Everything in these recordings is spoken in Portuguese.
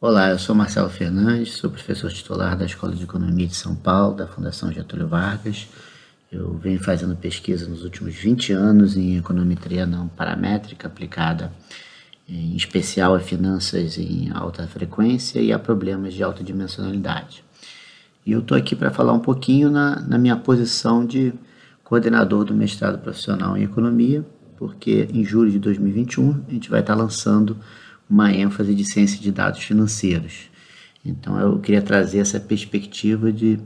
Olá, eu sou Marcelo Fernandes, sou professor titular da Escola de Economia de São Paulo, da Fundação Getúlio Vargas. Eu venho fazendo pesquisa nos últimos 20 anos em econometria não paramétrica aplicada em especial a finanças em alta frequência e a problemas de alta dimensionalidade. E eu estou aqui para falar um pouquinho na, na minha posição de coordenador do mestrado profissional em economia, porque em julho de 2021 a gente vai estar lançando uma ênfase de ciência de dados financeiros. Então eu queria trazer essa perspectiva de,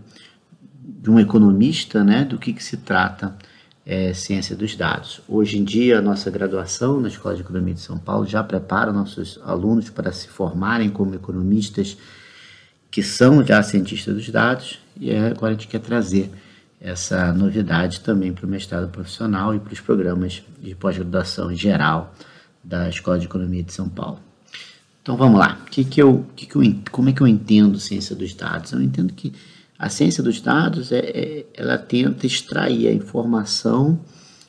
de um economista, né, do que, que se trata é, ciência dos dados. Hoje em dia, a nossa graduação na Escola de Economia de São Paulo já prepara nossos alunos para se formarem como economistas que são já cientistas dos dados, e agora a gente quer trazer essa novidade também para o mestrado profissional e para os programas de pós-graduação em geral da Escola de Economia de São Paulo. Então vamos lá. Que que eu, que que eu, como é que eu entendo ciência dos dados? Eu entendo que a ciência dos dados é, é ela tenta extrair a informação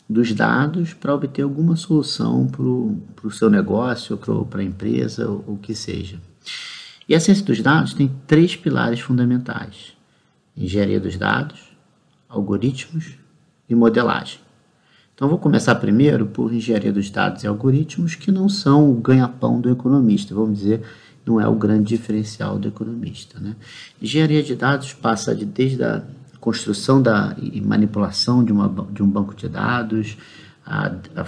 dos dados para obter alguma solução para o seu negócio, para a empresa, ou o que seja. E a ciência dos dados tem três pilares fundamentais: engenharia dos dados, algoritmos e modelagem. Então, vou começar primeiro por engenharia dos dados e algoritmos, que não são o ganha-pão do economista, vamos dizer, não é o grande diferencial do economista. Né? Engenharia de dados passa de, desde a construção da, e manipulação de, uma, de um banco de dados, a, a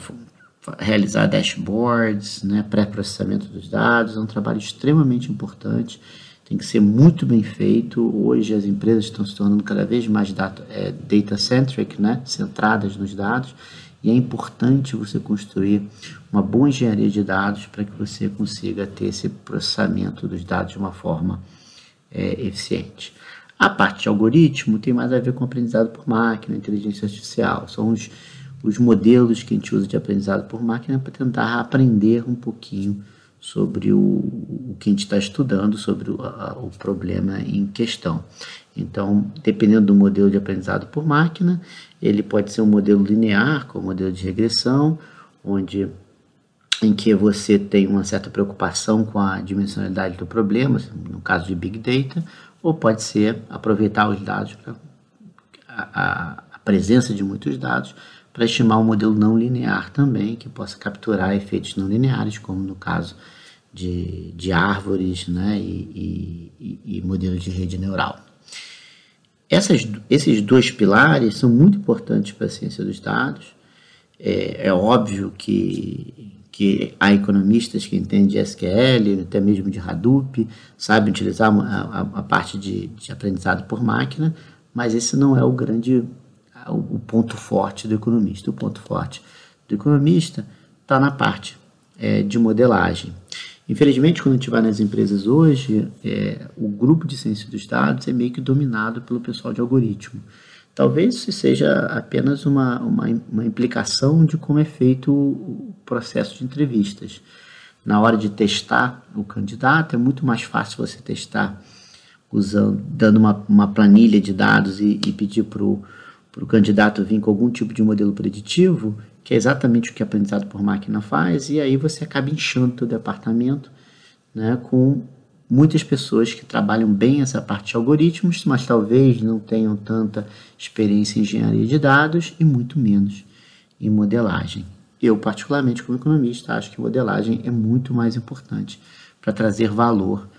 realizar dashboards, né, pré-processamento dos dados, é um trabalho extremamente importante, tem que ser muito bem feito. Hoje as empresas estão se tornando cada vez mais data, é, data-centric, né, centradas nos dados, e é importante você construir uma boa engenharia de dados para que você consiga ter esse processamento dos dados de uma forma é, eficiente. A parte de algoritmo tem mais a ver com aprendizado por máquina, inteligência artificial. São os, os modelos que a gente usa de aprendizado por máquina para tentar aprender um pouquinho sobre o, o que a gente está estudando, sobre o, a, o problema em questão. Então, dependendo do modelo de aprendizado por máquina, ele pode ser um modelo linear, como modelo de regressão, onde em que você tem uma certa preocupação com a dimensionalidade do problema, no caso de Big Data, ou pode ser aproveitar os dados, a, a presença de muitos dados, para estimar um modelo não linear também, que possa capturar efeitos não lineares, como no caso de, de árvores né, e, e, e modelos de rede neural. Essas, esses dois pilares são muito importantes para a ciência dos dados. É, é, óbvio que, que há economistas que entendem de SQL, até mesmo de Hadoop, sabem utilizar a, a, a parte de, de, aprendizado por máquina, mas esse não é o grande o, ponto forte do economista. O ponto forte do economista está na parte é, de modelagem. Infelizmente, quando a gente vai nas empresas hoje, é, o grupo de ciência dos dados é meio que dominado pelo pessoal de algoritmo. Talvez isso seja apenas uma, uma, uma implicação de como é feito o processo de entrevistas. Na hora de testar o candidato, é muito mais fácil você testar usando, dando uma, uma planilha de dados e, e pedir para o candidato vir com algum tipo de modelo preditivo que é exatamente o que aprendizado por máquina faz, e aí você acaba inchando o departamento né, com muitas pessoas que trabalham bem essa parte de algoritmos, mas talvez não tenham tanta experiência em engenharia de dados e muito menos em modelagem. Eu, particularmente, como economista, acho que modelagem é muito mais importante para trazer valor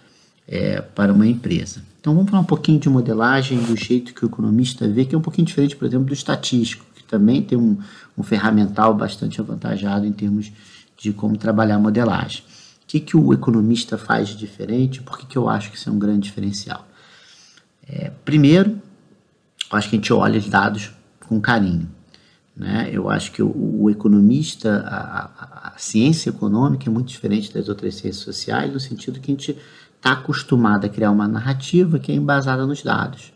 é, para uma empresa. Então, vamos falar um pouquinho de modelagem do jeito que o economista vê, que é um pouquinho diferente, por exemplo, do estatístico também tem um, um ferramental bastante avantajado em termos de como trabalhar modelagem. O que, que o economista faz de diferente? Por que, que eu acho que isso é um grande diferencial? É, primeiro, eu acho que a gente olha os dados com carinho. Né? Eu acho que o, o economista, a, a, a, ciência econômica é muito diferente das outras ciências sociais, no sentido que a gente está acostumado a criar uma narrativa que é embasada nos dados.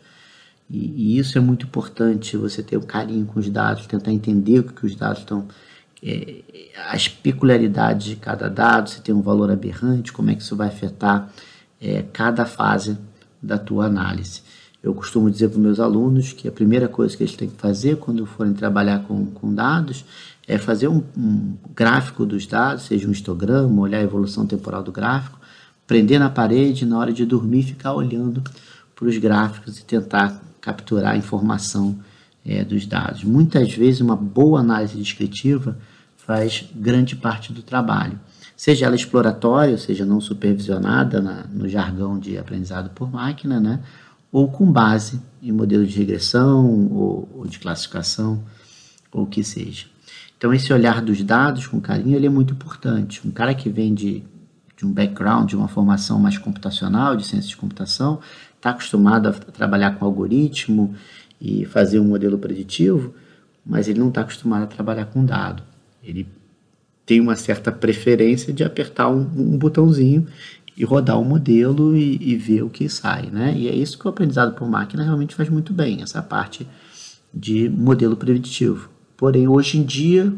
E, e, isso é muito importante, você ter o um carinho com os dados, tentar entender o que, os dados estão. É, as peculiaridades de cada dado, se tem um valor aberrante, como é que isso vai afetar é, cada fase da tua análise. Eu costumo dizer para meus alunos que a primeira coisa que eles têm que fazer quando forem trabalhar com, com dados é fazer um, um gráfico dos dados, seja um histograma, olhar a evolução temporal do gráfico, prender na parede na hora de dormir, ficar olhando para os gráficos e tentar capturar a informação é, dos dados. Muitas vezes, uma boa análise descritiva faz grande parte do trabalho, seja ela exploratória, seja não supervisionada na, no jargão de aprendizado por máquina, né? ou com base em modelos de regressão ou, ou de classificação, ou o que seja. Então, esse olhar dos dados com carinho ele é muito importante. Um cara que vem de, de um background, de uma formação mais computacional, de ciência de computação, está acostumado a trabalhar com algoritmo e fazer um modelo preditivo, mas ele não está acostumado a trabalhar com dado. Ele tem uma certa preferência de apertar um, um botãozinho e rodar o um modelo e, e, ver o que sai, né? E é isso que o aprendizado por máquina realmente faz muito bem, essa parte de modelo preditivo. Porém, hoje em dia,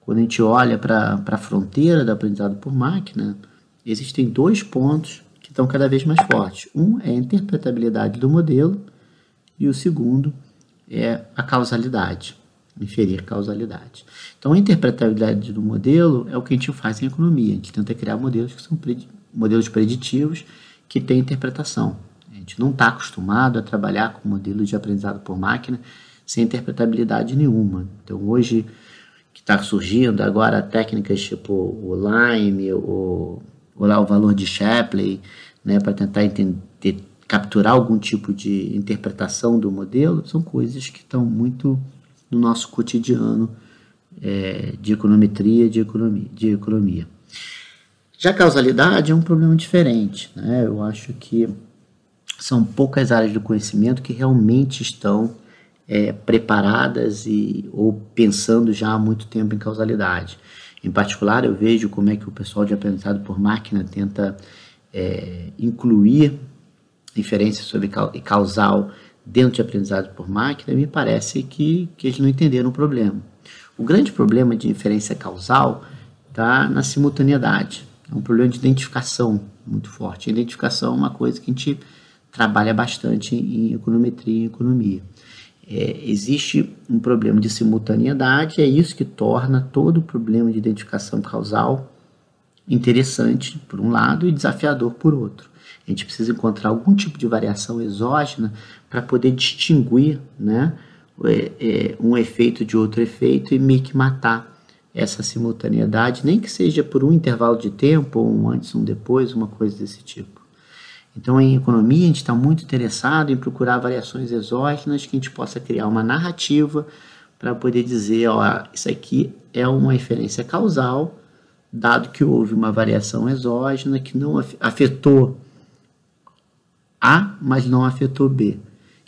quando a gente olha para a fronteira do aprendizado por máquina, existem dois pontos que estão cada vez mais fortes. Um é a interpretabilidade do modelo e o segundo é a causalidade, inferir causalidade. Então, a interpretabilidade do modelo é o que a gente faz em economia. A gente tenta criar modelos que são modelos preditivos que têm interpretação. A gente não está acostumado a trabalhar com modelos de aprendizado por máquina sem interpretabilidade nenhuma. Então, hoje, que está surgindo agora técnicas tipo o Lime, o, o, lá, o valor de Shapley, né, para tentar entender, capturar algum tipo de interpretação do modelo, são coisas que estão muito no nosso cotidiano é, de econometria, de economia, de economia. Já a causalidade é um problema diferente. Né? Eu acho que são poucas áreas do conhecimento que realmente estão é, preparadas e, ou pensando já há muito tempo em causalidade. Em particular, eu vejo como é que o pessoal de aprendizado por máquina tenta é, incluir inferência sobre causal dentro de aprendizado por máquina, me parece que, que eles não entenderam o problema. O grande problema de inferência causal está na simultaneidade. É um problema de identificação muito forte. Identificação é uma coisa que a gente trabalha bastante em econometria e economia. É, existe um problema de simultaneidade, é isso que torna todo o problema de identificação causal interessante por um lado e desafiador por outro. A gente precisa encontrar algum tipo de variação exógena para poder distinguir né, é, é, um efeito de outro efeito e meio que matar essa simultaneidade, nem que seja por um intervalo de tempo, ou um antes, um depois, uma coisa desse tipo. Então, em economia, a gente está muito interessado em procurar variações exógenas que a gente possa criar uma narrativa para poder dizer, ó, isso aqui é uma inferência causal, dado que houve uma variação exógena que não afetou A, mas não afetou B.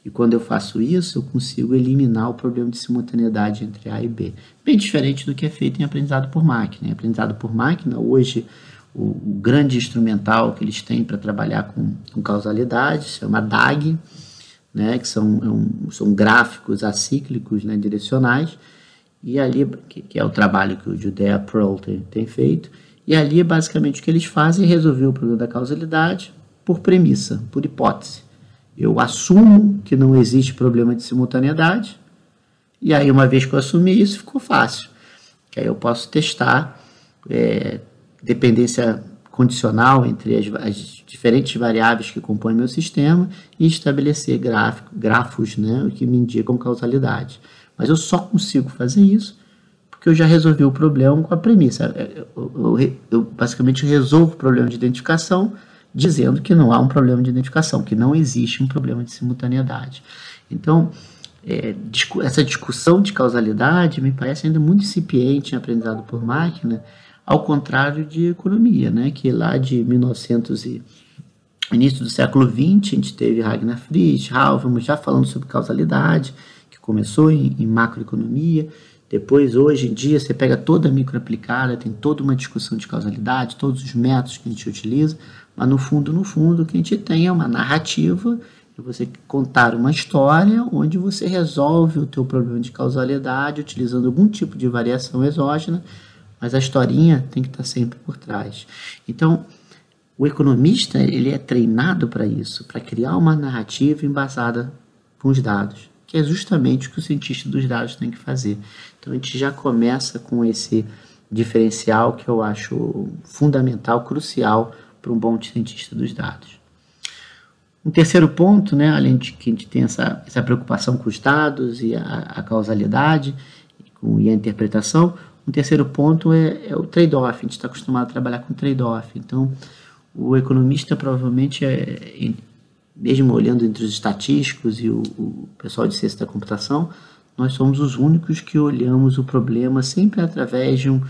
E quando eu faço isso, eu consigo eliminar o problema de simultaneidade entre A e B. Bem diferente do que é feito em aprendizado por máquina. Em aprendizado por máquina, hoje, o, o grande instrumental que eles têm para trabalhar com, com causalidade se chama DAG, né, que são, é um, são gráficos acíclicos né, direcionais, e ali, que, que, é o trabalho que o Judea Pearl tem, tem feito, e ali, basicamente, o que eles fazem é resolver o problema da causalidade por premissa, por hipótese. Eu assumo que não existe problema de simultaneidade, e aí, uma vez que eu assumi isso, ficou fácil. Que aí eu posso testar é, dependência condicional entre as, as, diferentes variáveis que compõem meu sistema e estabelecer gráfico, grafos né, que me indicam causalidade. Mas eu só consigo fazer isso porque eu já resolvi o problema com a premissa. Eu, eu, eu basicamente resolvo o problema de identificação dizendo que não há um problema de identificação, que não existe um problema de simultaneidade. Então, é, essa discussão de causalidade me parece ainda muito incipiente em aprendizado por máquina, ao contrário de economia, né, que lá de 1900 e início do século XX, a gente teve Ragnar Frisch, Habermas já falando sobre causalidade, que começou em, em macroeconomia, depois, hoje em dia, você pega toda a microaplicada, tem toda uma discussão de causalidade, todos os métodos que a gente utiliza, mas no fundo, no fundo, o que a gente tem é uma narrativa de você contar uma história onde você resolve o teu problema de causalidade utilizando algum tipo de variação exógena, mas a historinha tem que estar sempre por trás. Então, o economista ele é treinado para isso, para criar uma narrativa embasada com os dados, que é justamente o que o cientista dos dados tem que fazer. Então, a gente já começa com esse diferencial que eu acho fundamental, crucial para um bom cientista dos dados. Um terceiro ponto, né, além de que a gente tem essa, essa preocupação com os dados e a, a causalidade e, com, e a interpretação, um terceiro ponto é, é o trade-off. A gente está acostumado a trabalhar com trade-off. Então, o economista provavelmente, é, mesmo olhando entre os estatísticos e o, o pessoal de ciência da computação, nós somos os únicos que olhamos o problema sempre através de um,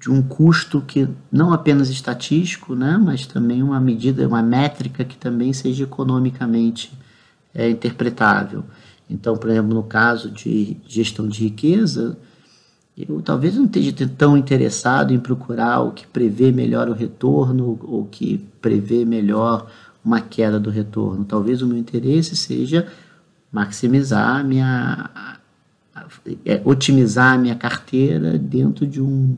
de um custo que não apenas estatístico, né, mas também uma medida, uma métrica que também seja economicamente é, interpretável. Então, por exemplo, no caso de gestão de riqueza, eu talvez não esteja tão interessado em procurar o que prevê melhor o retorno ou que prevê melhor uma queda do retorno. Talvez o meu interesse seja maximizar a minha é, otimizar a minha carteira dentro de um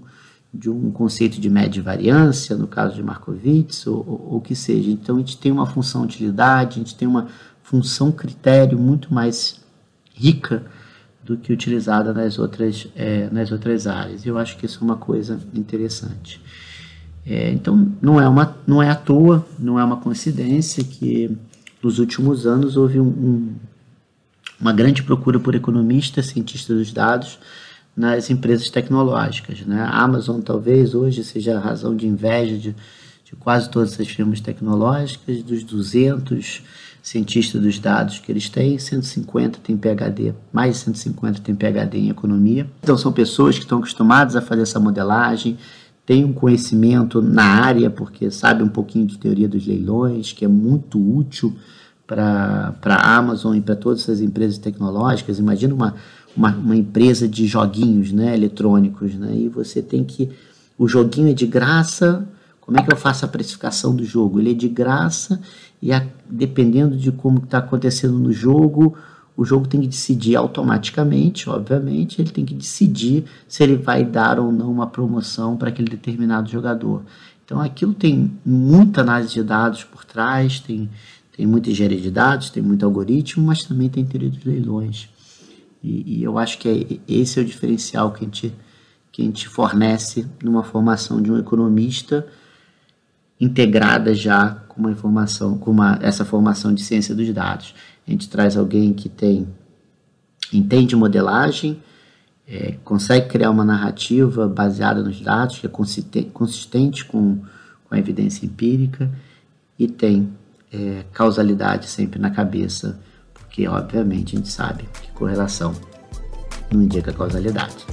de um conceito de média variância, no caso de Markowitz, ou o que seja. Então, a gente tem uma função utilidade, a gente tem uma função critério muito mais rica do que utilizada nas outras, é, nas outras áreas. Eu acho que isso é uma coisa interessante. É, então, não é, uma, não é à toa, não é uma coincidência que nos últimos anos houve um, um, uma grande procura por economistas, cientistas dos dados, nas empresas tecnológicas. Né? A Amazon talvez hoje seja a razão de inveja de, de quase todas as firmas tecnológicas, dos 200 cientistas dos dados que eles têm, 150 têm PhD, mais de 150 têm PhD em economia. Então são pessoas que estão acostumadas a fazer essa modelagem, têm um conhecimento na área, porque sabe um pouquinho de teoria dos leilões, que é muito útil para a Amazon e para todas essas empresas tecnológicas. Imagina uma, uma, uma, empresa de joguinhos né, eletrônicos, né, e você tem que. O joguinho é de graça. Como é que eu faço a precificação do jogo? Ele é de graça e a, dependendo de como está acontecendo no jogo, o jogo tem que decidir automaticamente, obviamente, ele tem que decidir se ele vai dar ou não uma promoção para aquele determinado jogador. Então aquilo tem muita análise de dados por trás, tem, tem muita engenharia de dados, tem muito algoritmo, mas também tem teoria dos leilões. E, e eu acho que é, esse é o diferencial que a, gente, que a gente fornece numa formação de um economista integrada já com uma informação, com uma, essa formação de ciência dos dados. A gente traz alguém que tem entende modelagem, é, consegue criar uma narrativa baseada nos dados, que é consistente, consistente com, com a evidência empírica e tem é, causalidade sempre na cabeça porque obviamente a gente sabe que correlação não indica causalidade.